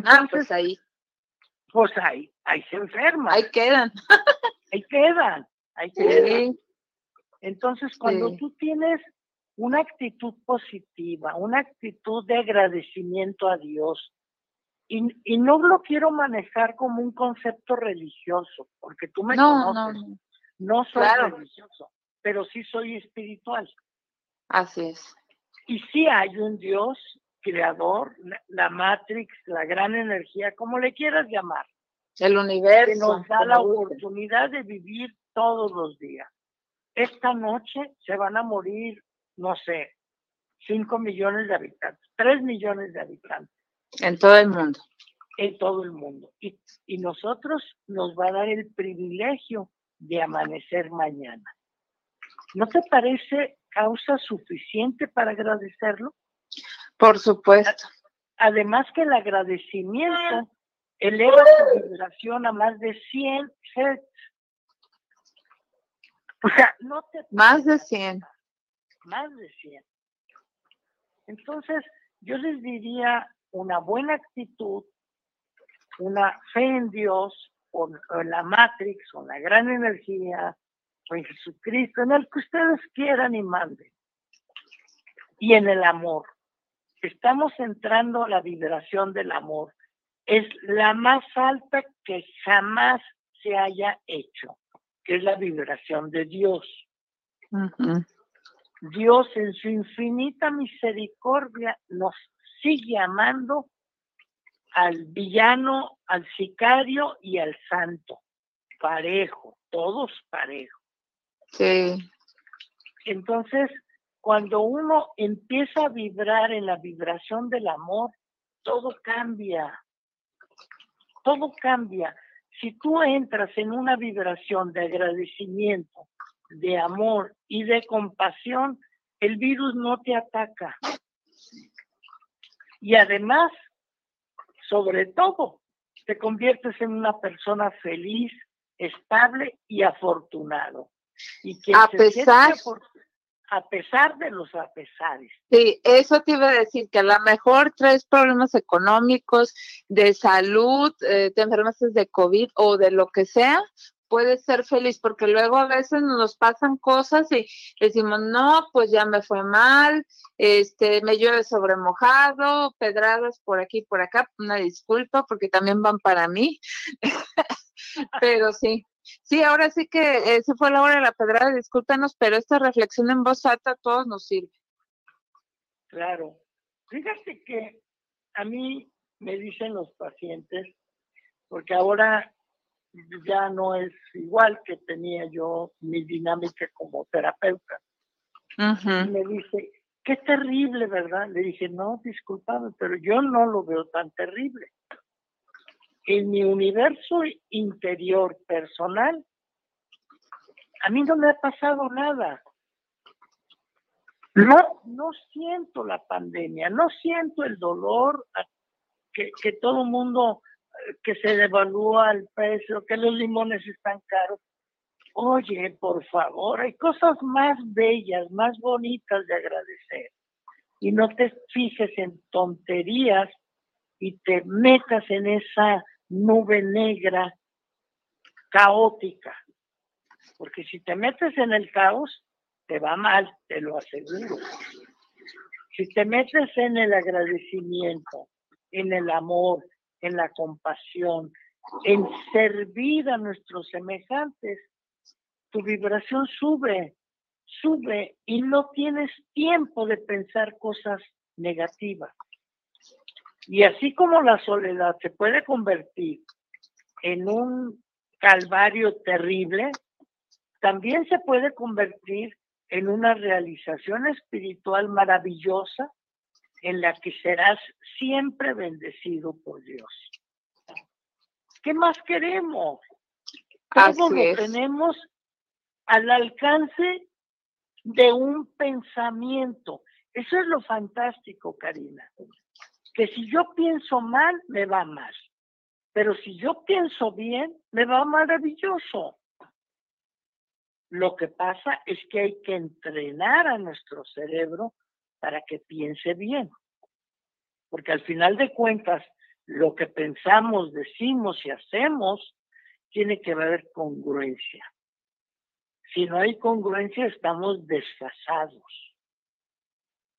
Ah, pues ahí. pues ahí, ahí se enferman. Ahí quedan. ahí quedan, ahí quedan. Entonces, cuando tú tienes una actitud positiva, una actitud de agradecimiento a Dios, y, y, no lo quiero manejar como un concepto religioso, porque tú me conoces. No, no. soy religioso, pero sí soy espiritual. Así es. Y sí hay un Dios creador, la, Matrix, la gran energía, como le quieras llamar. El universo. Que nos da la oportunidad de vivir todos los días. Esta noche se van a morir, no sé, 5 millones de habitantes, 3 millones de habitantes. En todo el mundo. En todo el mundo. Y, y nosotros nos va a dar el privilegio de amanecer mañana. ¿No te parece causa suficiente para agradecerlo? Por supuesto. Además que el agradecimiento eleva su vibración a más de 100 Hz. O sea, no te... Más de 100. Más de 100. Entonces, yo les diría una buena actitud, una fe en Dios, o, en la Matrix, o en la gran energía, o en Jesucristo, en el que ustedes quieran y manden. Y en el amor. Estamos entrando a la vibración del amor. Es la más alta que jamás se haya hecho, que es la vibración de Dios. Dios en su infinita misericordia nos sigue amando al villano, al sicario y al santo. Parejo, todos parejos. Sí. Entonces, cuando uno empieza a vibrar en la vibración del amor, todo cambia. Todo cambia. Si tú entras en una vibración de agradecimiento, de amor y de compasión, el virus no te ataca. Y además, sobre todo, te conviertes en una persona feliz, estable y afortunado. Y que a pesar a pesar de los apesares. Sí, eso te iba a decir, que a lo mejor traes problemas económicos, de salud, eh, te enfermaste de COVID o de lo que sea, puedes ser feliz, porque luego a veces nos pasan cosas y decimos, no, pues ya me fue mal, este, me llueve sobre mojado, pedradas por aquí, por acá, una disculpa, porque también van para mí, pero sí, sí, ahora sí que ese fue la hora de la pedrada, discúlpenos, pero esta reflexión en voz alta a todos nos sirve. Claro, fíjate que a mí me dicen los pacientes, porque ahora ya no es igual que tenía yo mi dinámica como terapeuta. me dice, qué terrible, ¿verdad? Le dije, no, discúlpame, pero yo no lo veo tan terrible. En mi universo interior personal, a mí no me ha pasado nada. No, no siento la pandemia, no siento el dolor que, que todo el mundo que se devalúa el precio, que los limones están caros. Oye, por favor, hay cosas más bellas, más bonitas de agradecer. Y no te fijes en tonterías y te metas en esa nube negra caótica. Porque si te metes en el caos, te va mal, te lo aseguro. Si te metes en el agradecimiento, en el amor, en la compasión, en servir a nuestros semejantes, tu vibración sube, sube y no tienes tiempo de pensar cosas negativas. Y así como la soledad se puede convertir en un calvario terrible, también se puede convertir en una realización espiritual maravillosa en la que serás siempre bendecido por Dios. ¿Qué más queremos? Todo lo tenemos al alcance de un pensamiento. Eso es lo fantástico, Karina. Que si yo pienso mal, me va mal. Pero si yo pienso bien, me va maravilloso. Lo que pasa es que hay que entrenar a nuestro cerebro para que piense bien. Porque al final de cuentas, lo que pensamos, decimos y hacemos, tiene que haber congruencia. Si no hay congruencia, estamos desfasados.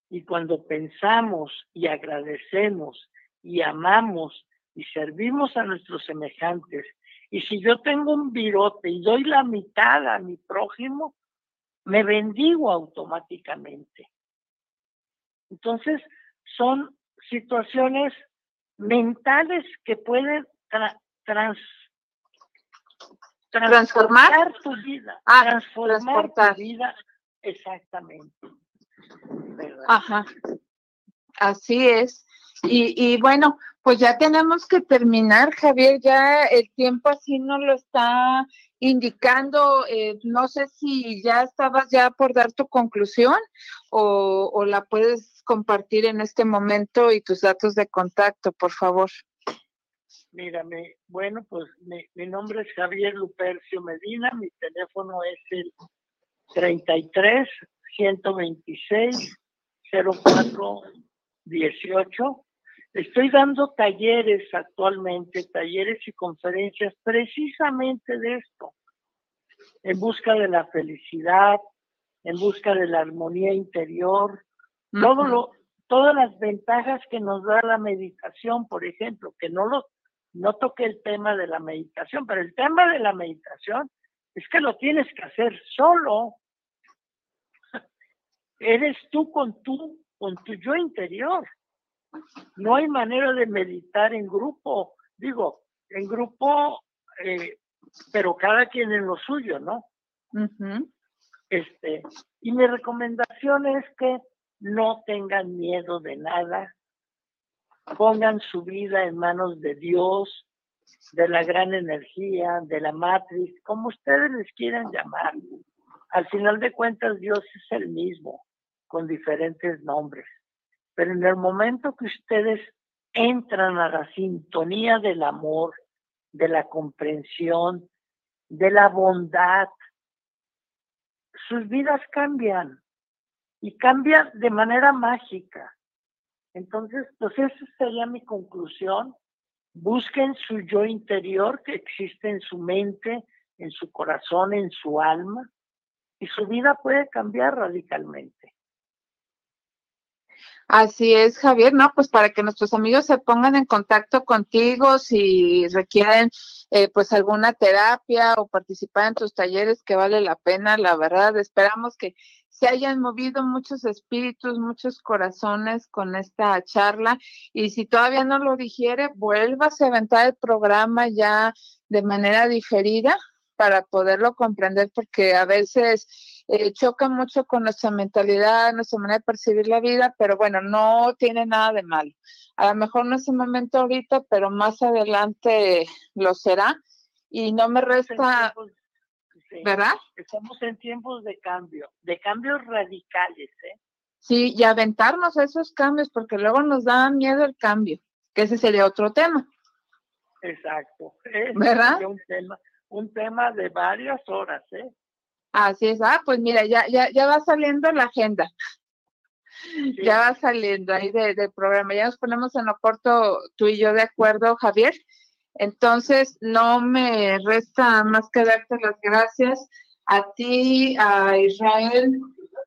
Y cuando pensamos y agradecemos y amamos y servimos a nuestros semejantes, y si yo tengo un virote y doy la mitad a mi prójimo, me bendigo automáticamente. Entonces, son situaciones mentales que pueden transformar tu vida, ah, transformar tu vida exactamente. Ajá. Así es. Y, bueno, pues ya tenemos que terminar, Javier, ya el tiempo así no lo está indicando, eh, no sé si ya estabas ya por dar tu conclusión o, la puedes compartir en este momento y tus datos de contacto, por favor. Mírame, bueno, pues mi, mi nombre es Javier Lupercio Medina, mi teléfono es el 33 126 04 18 Estoy dando talleres actualmente, talleres y conferencias precisamente de esto, en busca de la felicidad, en busca de la armonía interior, todo lo, todas las ventajas que nos da la meditación, por ejemplo, que no lo, no toque el tema de la meditación, pero el tema de la meditación es que lo tienes que hacer solo. Eres tú con tu, con tu yo interior. No hay manera de meditar en grupo, digo, en grupo, eh, pero cada quien en lo suyo, ¿no? Este, y mi recomendación es que no tengan miedo de nada, pongan su vida en manos de Dios, de la gran energía, de la matriz, como ustedes les quieran llamar. Al final de cuentas, Dios es el mismo, con diferentes nombres. Pero en el momento que ustedes entran a la sintonía del amor, de la comprensión, de la bondad, sus vidas cambian y cambian de manera mágica. Entonces, pues esa sería mi conclusión. Busquen su yo interior que existe en su mente, en su corazón, en su alma, y su vida puede cambiar radicalmente. Así es, Javier, ¿no? Pues para que nuestros amigos se pongan en contacto contigo si requieren eh, pues alguna terapia o participar en tus talleres que vale la pena, la verdad, esperamos que se hayan movido muchos espíritus, muchos corazones con esta charla y si todavía no lo digiere, vuelvas a aventar el programa ya de manera diferida para poderlo comprender porque a veces eh, choca mucho con nuestra mentalidad, nuestra manera de percibir la vida, pero bueno, no tiene nada de malo. A lo mejor no es el momento ahorita, pero más adelante lo será. Y no me resta, ¿verdad? Estamos en tiempos de cambio, de cambios radicales, ¿eh? Sí, y aventarnos esos cambios, porque luego nos da miedo el cambio, que ese sería otro tema. Exacto. ¿Verdad? Un tema, un tema de varias horas, ¿eh? Así es, ah, pues mira, ya, ya, ya va saliendo la agenda. Ya va saliendo ahí del programa. Ya nos ponemos en lo corto tú y yo de acuerdo, Javier. Entonces, no me resta más que darte las gracias a ti, a Israel,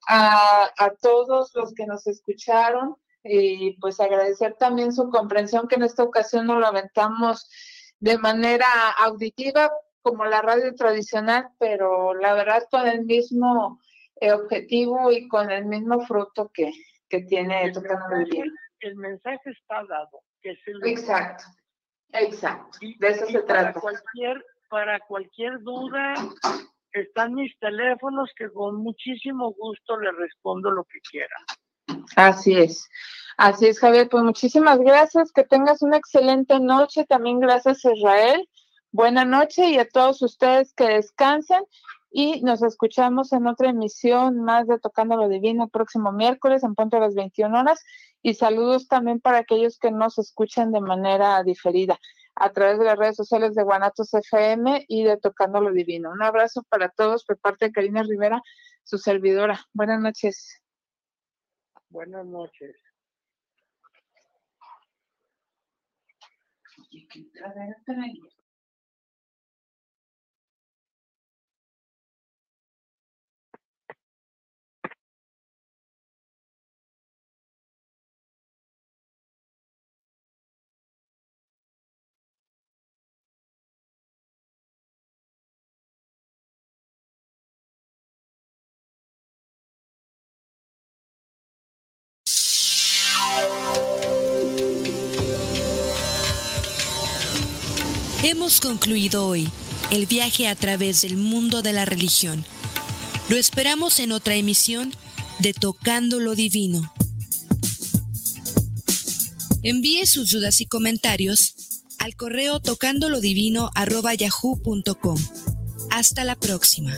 a, a todos los que nos escucharon y pues agradecer también su comprensión que en esta ocasión nos lo aventamos de manera auditiva, como la radio tradicional, pero la verdad con el mismo eh, objetivo y con el mismo fruto que, que tiene el mensaje, el mensaje está dado. Que es el exacto, exacto. de eso se para trata. Cualquier, para cualquier duda, están mis teléfonos que con muchísimo gusto le respondo lo que quiera. Así es. Así es, Javier. Pues muchísimas gracias. Que tengas una excelente noche. También gracias, Israel. Buenas noches y a todos ustedes que descansen y nos escuchamos en otra emisión más de Tocando lo Divino el próximo miércoles en punto a las 21 horas y saludos también para aquellos que nos escuchan de manera diferida a través de las redes sociales de Guanatos FM y de Tocando lo Divino. Un abrazo para todos por parte de Karina Rivera, su servidora. Buenas noches. Buenas noches. Concluido hoy el viaje a través del mundo de la religión. Lo esperamos en otra emisión de Tocando lo Divino. Envíe sus dudas y comentarios al correo tocandolodivino.yahoo.com. Hasta la próxima.